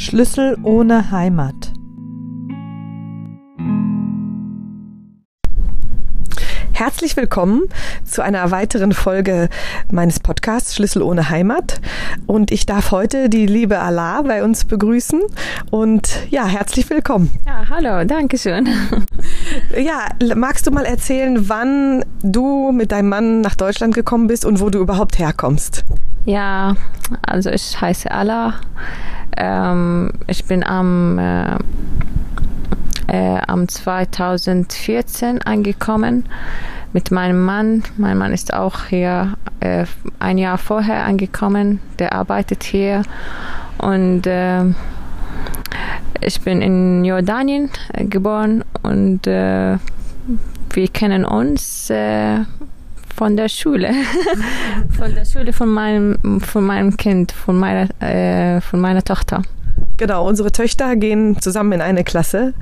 Schlüssel ohne Heimat. Herzlich willkommen zu einer weiteren Folge meines Podcasts Schlüssel ohne Heimat. Und ich darf heute die liebe Allah bei uns begrüßen. Und ja, herzlich willkommen. Ja, hallo, danke schön. Ja, magst du mal erzählen, wann du mit deinem Mann nach Deutschland gekommen bist und wo du überhaupt herkommst? Ja, also ich heiße Allah. Ähm, ich bin am, äh, äh, am 2014 angekommen mit meinem Mann. Mein Mann ist auch hier äh, ein Jahr vorher angekommen. Der arbeitet hier und äh, ich bin in Jordanien äh, geboren und äh, wir kennen uns von der Schule, von der Schule von meinem, von meinem Kind, von meiner, äh, von meiner Tochter. Genau, unsere Töchter gehen zusammen in eine Klasse.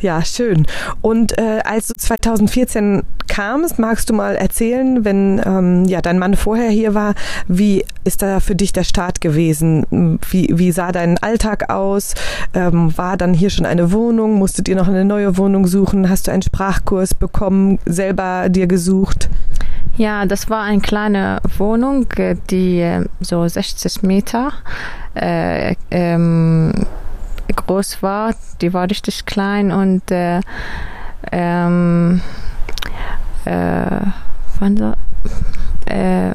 Ja, schön. Und äh, als du 2014 kamst, magst du mal erzählen, wenn ähm, ja dein Mann vorher hier war, wie ist da für dich der Start gewesen? Wie, wie sah dein Alltag aus? Ähm, war dann hier schon eine Wohnung? Musstet ihr noch eine neue Wohnung suchen? Hast du einen Sprachkurs bekommen, selber dir gesucht? Ja, das war eine kleine Wohnung, äh, die äh, so 60 Meter äh, ähm, groß war. Die war richtig klein und äh, ähm, äh, wann äh,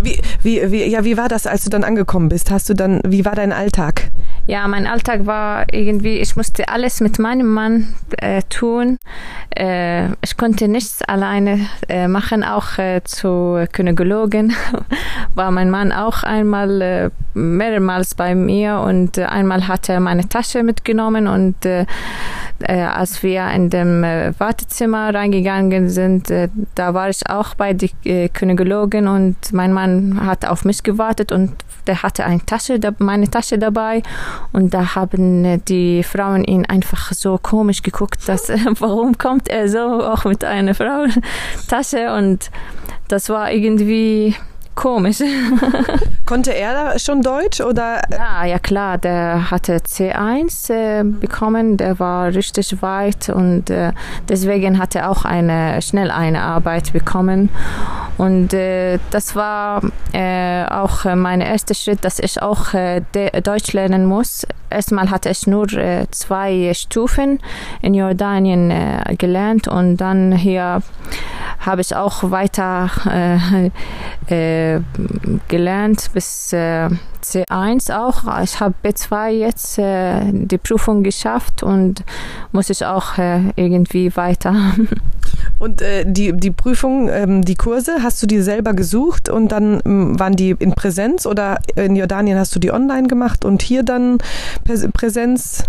wie, wie, wie, ja, wie war das, als du dann angekommen bist? Hast du dann, wie war dein Alltag? Ja, mein Alltag war irgendwie, ich musste alles mit meinem Mann äh, tun. Äh, ich konnte nichts alleine äh, machen, auch äh, zu Gynäkologin war mein Mann auch einmal äh, mehrmals bei mir und äh, einmal hat er meine Tasche mitgenommen und äh, äh, als wir in dem äh, Wartezimmer reingegangen sind, äh, da war ich auch bei der äh, Gynäkologin und mein Mann hat auf mich gewartet und der hatte eine Tasche, meine Tasche dabei und da haben äh, die Frauen ihn einfach so komisch geguckt, dass warum kommt er so auch mit einer Frauentasche und das war irgendwie komisch. Konnte er schon Deutsch oder? Ja, ja klar, der hatte C1 äh, bekommen, der war richtig weit und äh, deswegen hat er auch eine schnell eine Arbeit bekommen und äh, das war äh, auch mein erster Schritt, dass ich auch äh, Deutsch lernen muss. Erstmal hatte ich nur äh, zwei Stufen in Jordanien gelernt und dann hier habe ich auch weiter äh, äh, gelernt bis äh, C1 auch. Ich habe B2 jetzt äh, die Prüfung geschafft und muss ich auch äh, irgendwie weiter. Und äh, die, die Prüfung, ähm, die Kurse, hast du die selber gesucht und dann ähm, waren die in Präsenz oder in Jordanien hast du die online gemacht und hier dann Präsenz?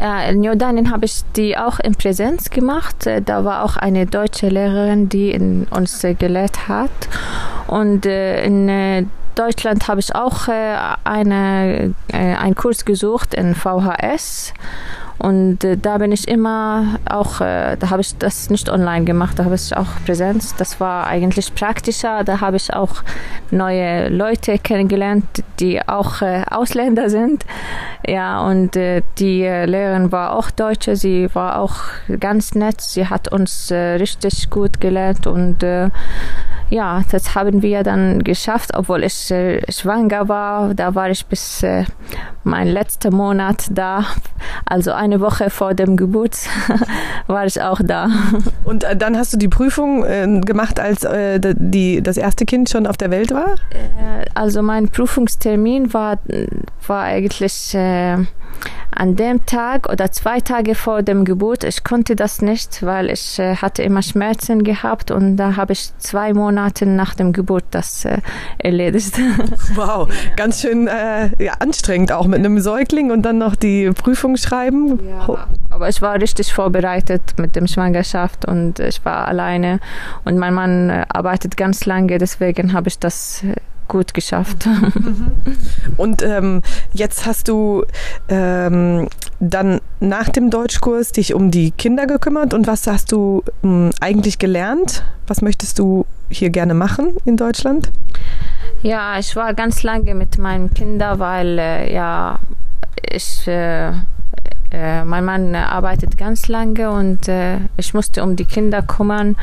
Äh, in Jordanien habe ich die auch in Präsenz gemacht. Äh, da war auch eine deutsche Lehrerin, die uns äh, gelehrt hat. Und in Deutschland habe ich auch eine, einen Kurs gesucht in VHS und äh, da bin ich immer auch, äh, da habe ich das nicht online gemacht, da habe ich auch Präsenz. Das war eigentlich praktischer. Da habe ich auch neue Leute kennengelernt, die auch äh, Ausländer sind. Ja, und äh, die Lehrerin war auch Deutsche. Sie war auch ganz nett. Sie hat uns äh, richtig gut gelernt und äh, ja, das haben wir dann geschafft, obwohl ich äh, schwanger war. Da war ich bis äh, mein letzter Monat da. Also eine Woche vor dem Geburt war ich auch da. Und äh, dann hast du die Prüfung äh, gemacht, als äh, die, das erste Kind schon auf der Welt war? Äh, also mein Prüfungstermin war, war eigentlich an dem Tag oder zwei Tage vor dem Geburt, ich konnte das nicht, weil ich äh, hatte immer Schmerzen gehabt und da habe ich zwei Monate nach dem Geburt das äh, erledigt. Wow, ganz schön äh, ja, anstrengend auch mit einem Säugling und dann noch die Prüfung schreiben. Ja, aber ich war richtig vorbereitet mit dem Schwangerschaft und ich war alleine und mein Mann äh, arbeitet ganz lange, deswegen habe ich das äh, gut geschafft. Und ähm, jetzt hast du ähm, dann nach dem Deutschkurs dich um die Kinder gekümmert und was hast du ähm, eigentlich gelernt? Was möchtest du hier gerne machen in Deutschland? Ja, ich war ganz lange mit meinen Kindern, weil äh, ja ich äh, äh, mein Mann arbeitet ganz lange und äh, ich musste um die Kinder kümmern.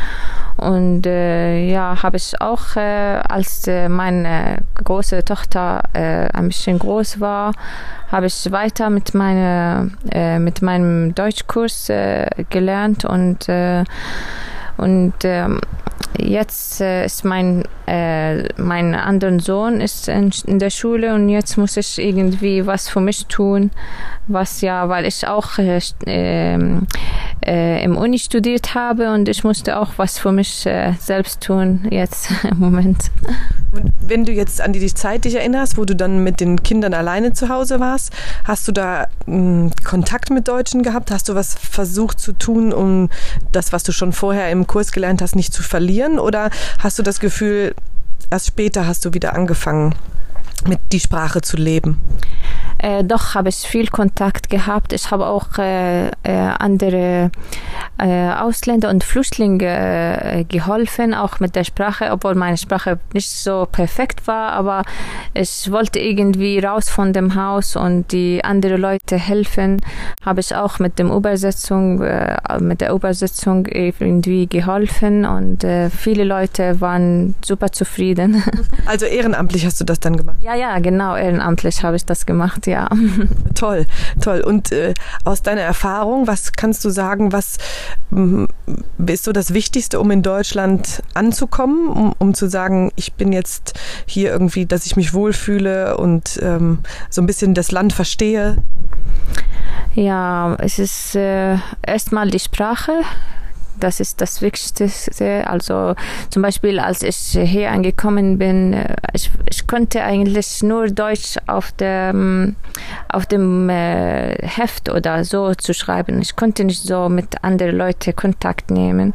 Und äh, ja habe ich auch äh, als äh, meine große Tochter äh, ein bisschen groß war habe ich weiter mit meiner mit meinem Deutschkurs gelernt und und ähm, jetzt äh, ist mein äh, mein anderen Sohn ist in, in, der Schule und jetzt muss ich irgendwie was für mich tun, was ja, weil ich auch äh, ähm, äh, im Uni studiert habe und ich musste auch was für mich äh, selbst tun jetzt im Moment. Und wenn du jetzt an die Zeit dich erinnerst, wo du dann mit den Kindern alleine zu Hause warst, hast du da mh, hm, Kontakt mit Deutschen gehabt? Hast du was versucht zu tun, um das, was du schon vorher im Kurs gelernt hast, nicht zu verlieren? Oder hast du das Gefühl, erst später hast du wieder angefangen, mit die Sprache zu leben? Äh, doch habe ich viel Kontakt gehabt. Ich habe auch äh, äh, andere äh, Ausländer und Flüchtlinge äh, geholfen, auch mit der Sprache, obwohl meine Sprache nicht so perfekt war, aber ich wollte irgendwie raus von dem Haus und die anderen Leute helfen. Habe ich auch mit dem Übersetzung, mit der Übersetzung irgendwie geholfen und viele Leute waren super zufrieden. Also ehrenamtlich hast du das dann gemacht? Ja, ja, genau, ehrenamtlich habe ich das gemacht ja. Toll, toll. Und äh, aus deiner Erfahrung, was kannst du sagen, was ist so das Wichtigste, um in Deutschland anzukommen, um, um zu sagen, ich bin jetzt hier irgendwie, dass ich mich wohlfühle und ähm, so ein bisschen das Land verstehe? Ja, es ist äh, erstmal die Sprache das ist das Wichtigste. Also zum Beispiel, als ich hier angekommen bin, äh, ich, ich konnte eigentlich nur Deutsch auf dem, auf dem äh, Heft oder so zu schreiben. Ich konnte nicht so mit anderen Leuten Kontakt nehmen.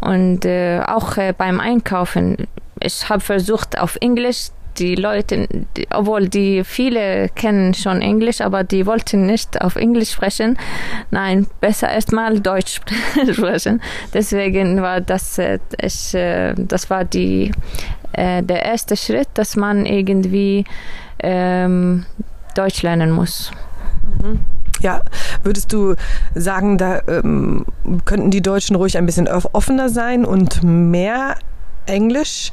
Und äh, auch äh, beim Einkaufen, ich habe versucht, auf Englisch die Leute, die, obwohl die viele kennen schon Englisch, aber die wollten nicht auf Englisch sprechen. Nein, besser erstmal Deutsch sprechen. Deswegen war das, äh, ich, äh, das war die, äh, der erste Schritt, dass man irgendwie ähm, Deutsch lernen muss. Mhm. Ja, würdest du sagen, da ähm, könnten die Deutschen ruhig ein bisschen offener sein und mehr Englisch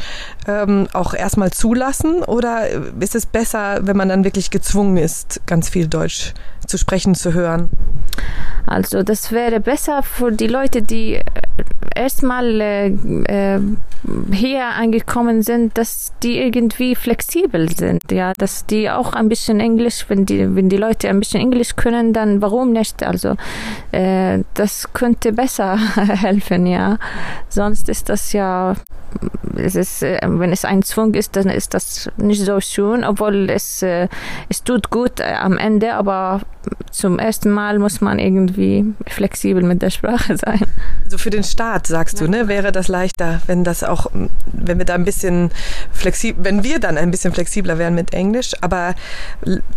ähm, auch erstmal zulassen? Oder ist es besser, wenn man dann wirklich gezwungen ist, ganz viel Deutsch zu sprechen, zu hören? Also das wäre besser für die Leute, die äh, erstmal äh, äh, hier angekommen sind, dass die irgendwie flexibel sind, ja, dass die auch ein bisschen Englisch, wenn die wenn die Leute ein bisschen Englisch können, dann warum nicht? Also äh, das könnte besser helfen, ja. Sonst ist das ja es ist, äh, wenn es ein Zwang ist, dann ist das nicht so schön, obwohl es, es tut gut am Ende, aber zum ersten Mal muss man irgendwie flexibel mit der Sprache sein. Also für den Staat, sagst du, ne, wäre das leichter, wenn das auch, wenn wir da ein bisschen flexibel, wenn wir dann ein bisschen flexibler wären mit Englisch, aber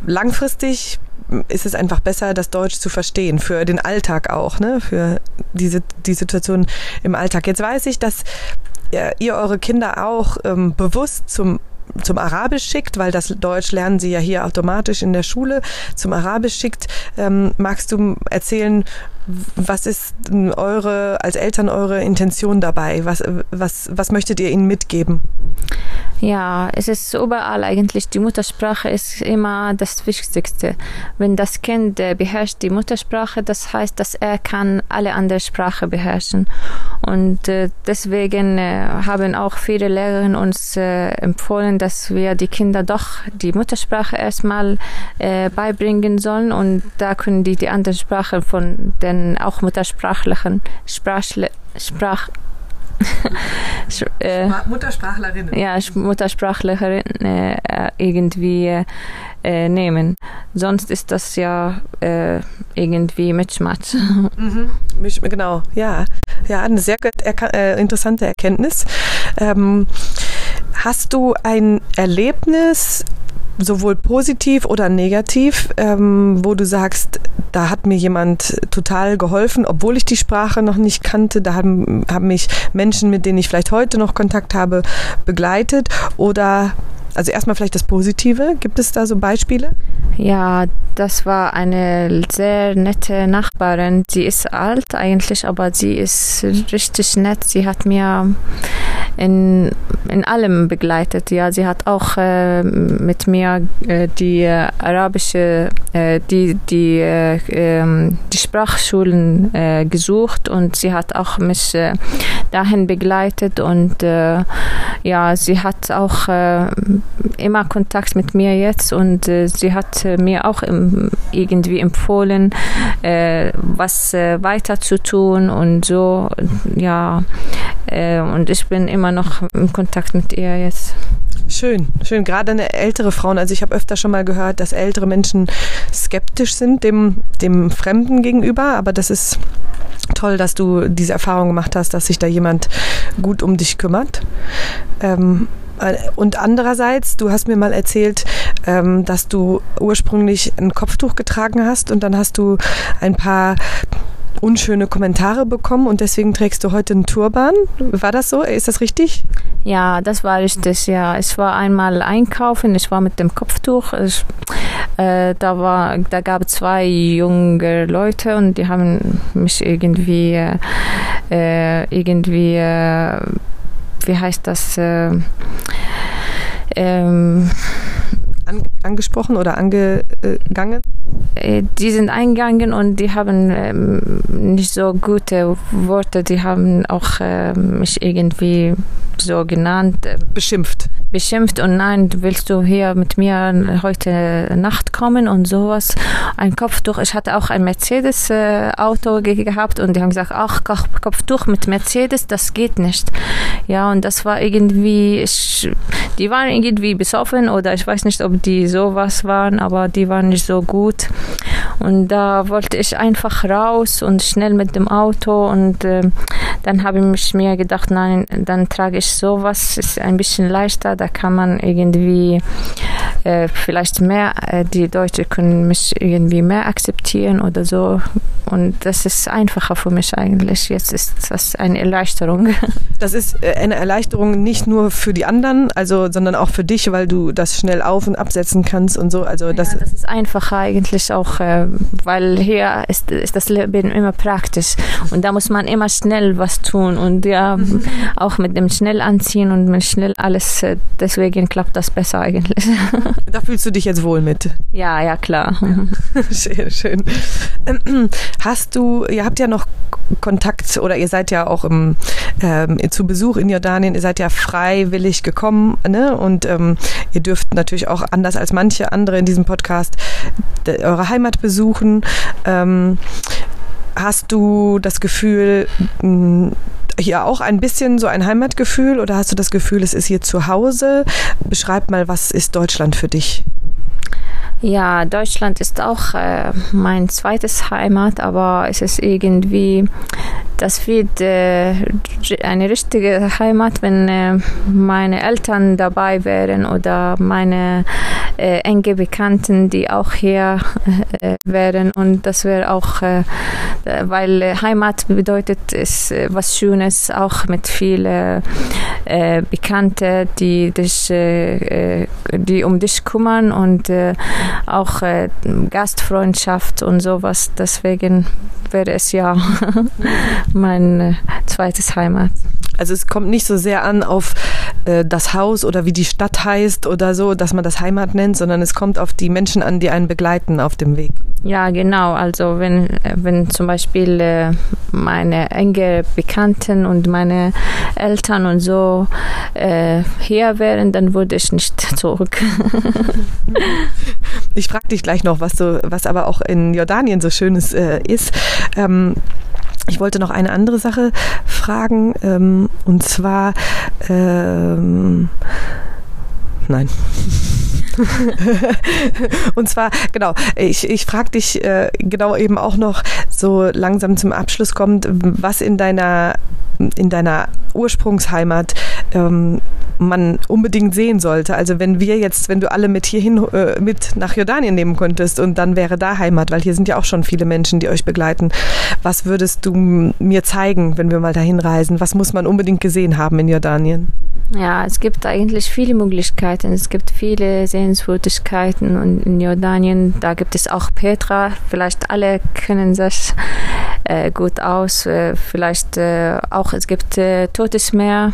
langfristig ist es einfach besser, das Deutsch zu verstehen, für den Alltag auch, ne? für diese, die Situation im Alltag. Jetzt weiß ich, dass ihr eure Kinder auch ähm, bewusst zum zum Arabisch schickt, weil das Deutsch lernen sie ja hier automatisch in der Schule, zum Arabisch schickt. Ähm, magst du erzählen, was ist eure, als Eltern eure Intention dabei? Was, was, was möchtet ihr ihnen mitgeben? Ja, es ist überall eigentlich. Die Muttersprache ist immer das Wichtigste. Wenn das Kind äh, beherrscht die Muttersprache, das heißt, dass er kann alle anderen Sprachen beherrschen. Und äh, deswegen äh, haben auch viele Lehrerinnen uns empfohlen, dass wir die Kinder doch die Muttersprache erstmal äh, beibringen sollen und da können die die anderen Sprachen von den auch muttersprachlichen Sprachle Sprach äh, Muttersprachlerinnen. Ja, Muttersprachlerin äh, irgendwie äh, nehmen. Sonst ist das ja äh, irgendwie Mitschmatsch. Mhm. Genau, ja. Ja, eine sehr äh, interessante Erkenntnis. Ähm, hast du ein Erlebnis sowohl positiv oder negativ, ähm, wo du sagst, da hat mir jemand total geholfen, obwohl ich die Sprache noch nicht kannte. Da haben, haben mich Menschen, mit denen ich vielleicht heute noch Kontakt habe, begleitet. Oder Also erstmal vielleicht das Positive. Gibt es da so Beispiele? Ja, das war eine sehr nette Nachbarin. Sie ist alt eigentlich, aber sie ist richtig nett. Sie hat mir in, in allem begleitet. Ja, sie hat auch äh, mit mir äh, die äh, arabische, äh, die, die, äh, ähm, die Sprachschulen äh, gesucht und sie hat auch mich dahin begleitet und ja, sie hat auch immer Kontakt mit mir jetzt und sie hat mir auch im, irgendwie empfohlen, was weiter zu tun und so, ja, und ich bin immer noch im Kontakt mit ihr jetzt. Schön, schön. Gerade eine ältere Frauen. Also ich habe öfter schon mal gehört, dass ältere Menschen skeptisch sind dem, dem Fremden gegenüber, aber das ist toll, dass du diese Erfahrung gemacht hast, dass sich da jemand gut um dich kümmert. Ähm, äh, und andererseits, du hast mir mal erzählt, ähm, dass du ursprünglich ein Kopftuch getragen hast und dann hast du ein paar unschöne Kommentare bekommen und deswegen trägst du heute einen Turban. War das so? Ist das richtig? Ja, das war richtig, ja. Ich war einmal einkaufen, ich war mit dem Kopftuch. Ich, äh, da, war, da gab es zwei junge Leute und die haben mich irgendwie, äh, irgendwie, äh, wie heißt das? Äh, ähm, an, angesprochen oder angegangen? Äh, die sind eingegangen und die haben ähm, nicht so gute Worte, die haben auch äh, mich irgendwie so genannt. Äh, beschimpft. Beschimpft und nein, willst du hier mit mir heute Nacht kommen und sowas. Ein Kopftuch. Ich hatte auch ein Mercedes-Auto gehabt und die haben gesagt, ach, Kopftuch mit Mercedes, das geht nicht. Ja, und das war irgendwie, ich, die waren irgendwie besoffen oder ich weiß nicht, ob die sowas waren, aber die waren nicht so gut. Und da wollte ich einfach raus und schnell mit dem Auto und äh, dann habe ich mir gedacht, nein, dann trage ich sowas, ist ein bisschen leichter, da kann man irgendwie äh, vielleicht mehr, äh, die Leute können mich irgendwie mehr akzeptieren oder so. Und das ist einfacher für mich eigentlich. Jetzt ist das eine Erleichterung. Das ist äh, eine Erleichterung nicht nur für die anderen, also, sondern auch für dich, weil du das schnell auf- und absetzen kannst und so. Also das, ja, das ist einfacher eigentlich auch, äh, weil hier ist, ist das Leben immer praktisch und da muss man immer schnell was tun und ja, auch mit dem schnell anziehen und mit schnell alles, äh, deswegen klappt das besser eigentlich. Da fühlst du dich jetzt wohl mit? Ja, ja, klar. Sehr schön. Hast du, ihr habt ja noch Kontakt oder ihr seid ja auch im, ähm, zu Besuch in Jordanien, ihr seid ja freiwillig gekommen ne? und ähm, ihr dürft natürlich auch anders als manche andere in diesem Podcast eure Heimat besuchen. Ähm, hast du das Gefühl, hier auch ein bisschen so ein Heimatgefühl oder hast du das Gefühl, es ist hier zu Hause? Beschreib mal, was ist Deutschland für dich? Ja, Deutschland ist auch äh, mein zweites Heimat, aber es ist irgendwie, das wird äh, eine richtige Heimat, wenn äh, meine Eltern dabei wären oder meine äh, enge Bekannten, die auch hier äh, wären. Und das wäre auch, äh, weil Heimat bedeutet, ist was Schönes, auch mit vielen Bekannten, die dich, die um dich kümmern und auch äh, Gastfreundschaft und sowas. Deswegen wäre es ja mein äh, zweites Heimat. Also es kommt nicht so sehr an auf äh, das Haus oder wie die Stadt heißt oder so, dass man das Heimat nennt, sondern es kommt auf die Menschen an, die einen begleiten auf dem Weg. Ja, genau. Also wenn, wenn zum Beispiel äh, meine enge Bekannten und meine Eltern und so äh, hier wären, dann würde ich nicht zurück. ich frage dich gleich noch, was so, was aber auch in Jordanien so Schönes äh, ist. Ähm, ich wollte noch eine andere Sache fragen, ähm, und zwar, ähm, nein. und zwar, genau, ich, ich frage dich äh, genau eben auch noch so langsam zum Abschluss kommt, was in deiner, in deiner Ursprungsheimat ähm, man unbedingt sehen sollte? Also wenn wir jetzt, wenn du alle mit hierhin, äh, mit nach Jordanien nehmen könntest und dann wäre da Heimat, weil hier sind ja auch schon viele Menschen, die euch begleiten. Was würdest du mir zeigen, wenn wir mal dahin reisen? Was muss man unbedingt gesehen haben in Jordanien? Ja, es gibt eigentlich viele Möglichkeiten. Es gibt viele Sehenswürdigkeiten und in Jordanien, da gibt es auch Petra. Vielleicht alle kennen sich äh, gut aus. Äh, vielleicht äh, auch, es gibt äh, Totes Meer.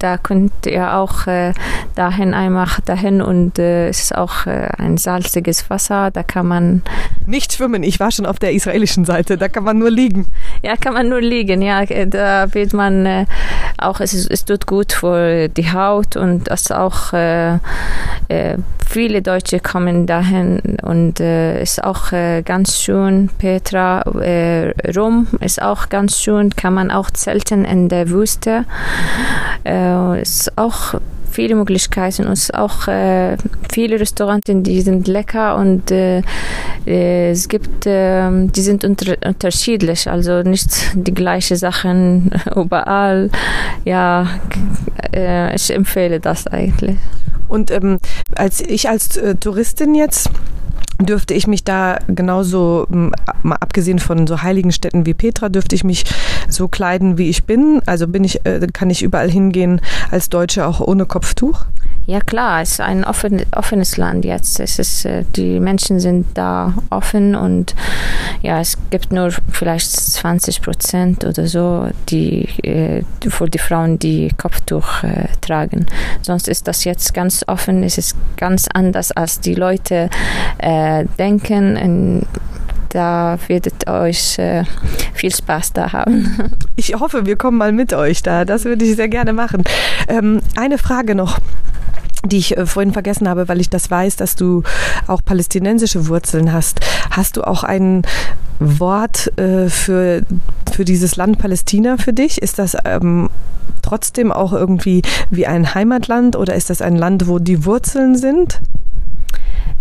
Da könnt ihr auch dahin einmal dahin und es ist auch ein salziges Wasser. Da kann man nicht schwimmen. Ich war schon auf der israelischen Seite. Da kann man nur liegen. Ja, kann man nur liegen. Ja, da wird man äh, auch, es, es tut gut für die Haut und das auch äh, äh, viele Deutsche kommen dahin und äh, ist auch äh, ganz schön. Petra, äh, Rom ist auch ganz schön. Kann man auch zelten in der Wüste. Äh, ist auch viele Möglichkeiten und auch äh, viele Restaurants, die sind lecker und äh, äh, es gibt, äh, die sind unter, unterschiedlich, also nicht die gleichen Sachen überall. Ja, äh, ich empfehle das eigentlich. Und ähm, als ich als äh, Touristin jetzt dürfte ich mich da genauso, mal abgesehen von so heiligen Städten wie Petra, dürfte ich mich so kleiden, wie ich bin. Also bin ich, äh, kann ich überall hingehen als Deutsche auch ohne Kopftuch? Ja klar, es ist ein offen, offenes Land jetzt. Es ist, äh, die Menschen sind da offen und ja, es gibt nur vielleicht 20 Prozent oder so, die äh, für die Frauen, die Kopftuch äh, tragen. Sonst ist das jetzt ganz offen. Es ist ganz anders, als die Leute äh, denken. Und da werdet euch äh, viel Spaß da haben. Ich hoffe, wir kommen mal mit euch da. Das würde ich sehr gerne machen. Ähm, eine Frage noch die ich äh, vorhin vergessen habe, weil ich das weiß, dass du auch palästinensische Wurzeln hast. Hast du auch ein Wort äh, für, für dieses Land Palästina für dich? Ist das ähm, trotzdem auch irgendwie wie ein Heimatland oder ist das ein Land, wo die Wurzeln sind?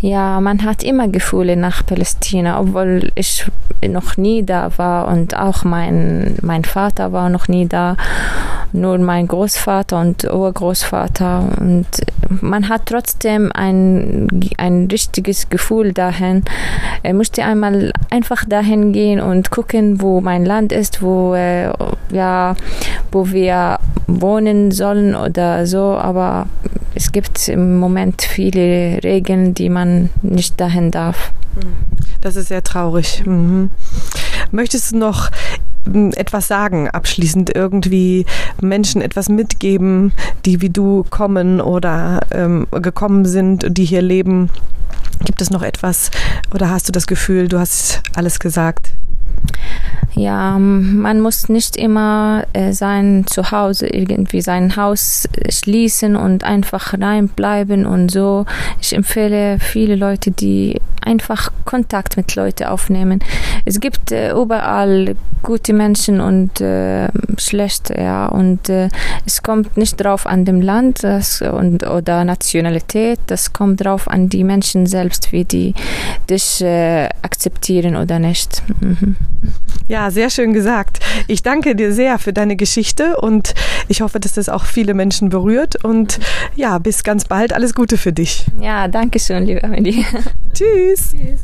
Ja, man hat immer Gefühle nach Palästina, obwohl ich noch nie da war und auch mein, mein Vater war noch nie da, nur mein Großvater und Urgroßvater und man hat trotzdem ein, ein richtiges Gefühl dahin. Er musste einmal einfach dahin gehen und gucken, wo mein Land ist, wo, äh, ja, wo wir wohnen sollen oder so, aber es gibt im Moment viele Regeln, die man nicht dahin darf. Das ist sehr traurig. Mhm. Möchtest du noch hm, etwas sagen, abschließend irgendwie Menschen etwas mitgeben, die wie du kommen oder ähm, gekommen sind, die hier leben? Gibt es noch etwas oder hast du das Gefühl, du hast alles gesagt? Ja, man muss nicht immer äh, sein Zuhause irgendwie sein Haus schließen und einfach reinbleiben und so. Ich empfehle viele Leute, die einfach Kontakt mit Leuten aufnehmen. Es gibt äh, überall gute Menschen und äh, schlechte, ja. Und äh, es kommt nicht drauf an dem Land das, und, oder Nationalität, das kommt drauf an die Menschen selbst, wie die dich äh, akzeptieren oder nicht. Mhm. Ja, sehr schön gesagt. Ich danke dir sehr für deine Geschichte und ich hoffe, dass das auch viele Menschen berührt. Und ja, bis ganz bald. Alles Gute für dich. Ja, danke schön, liebe Amelie. Tschüss. Tschüss.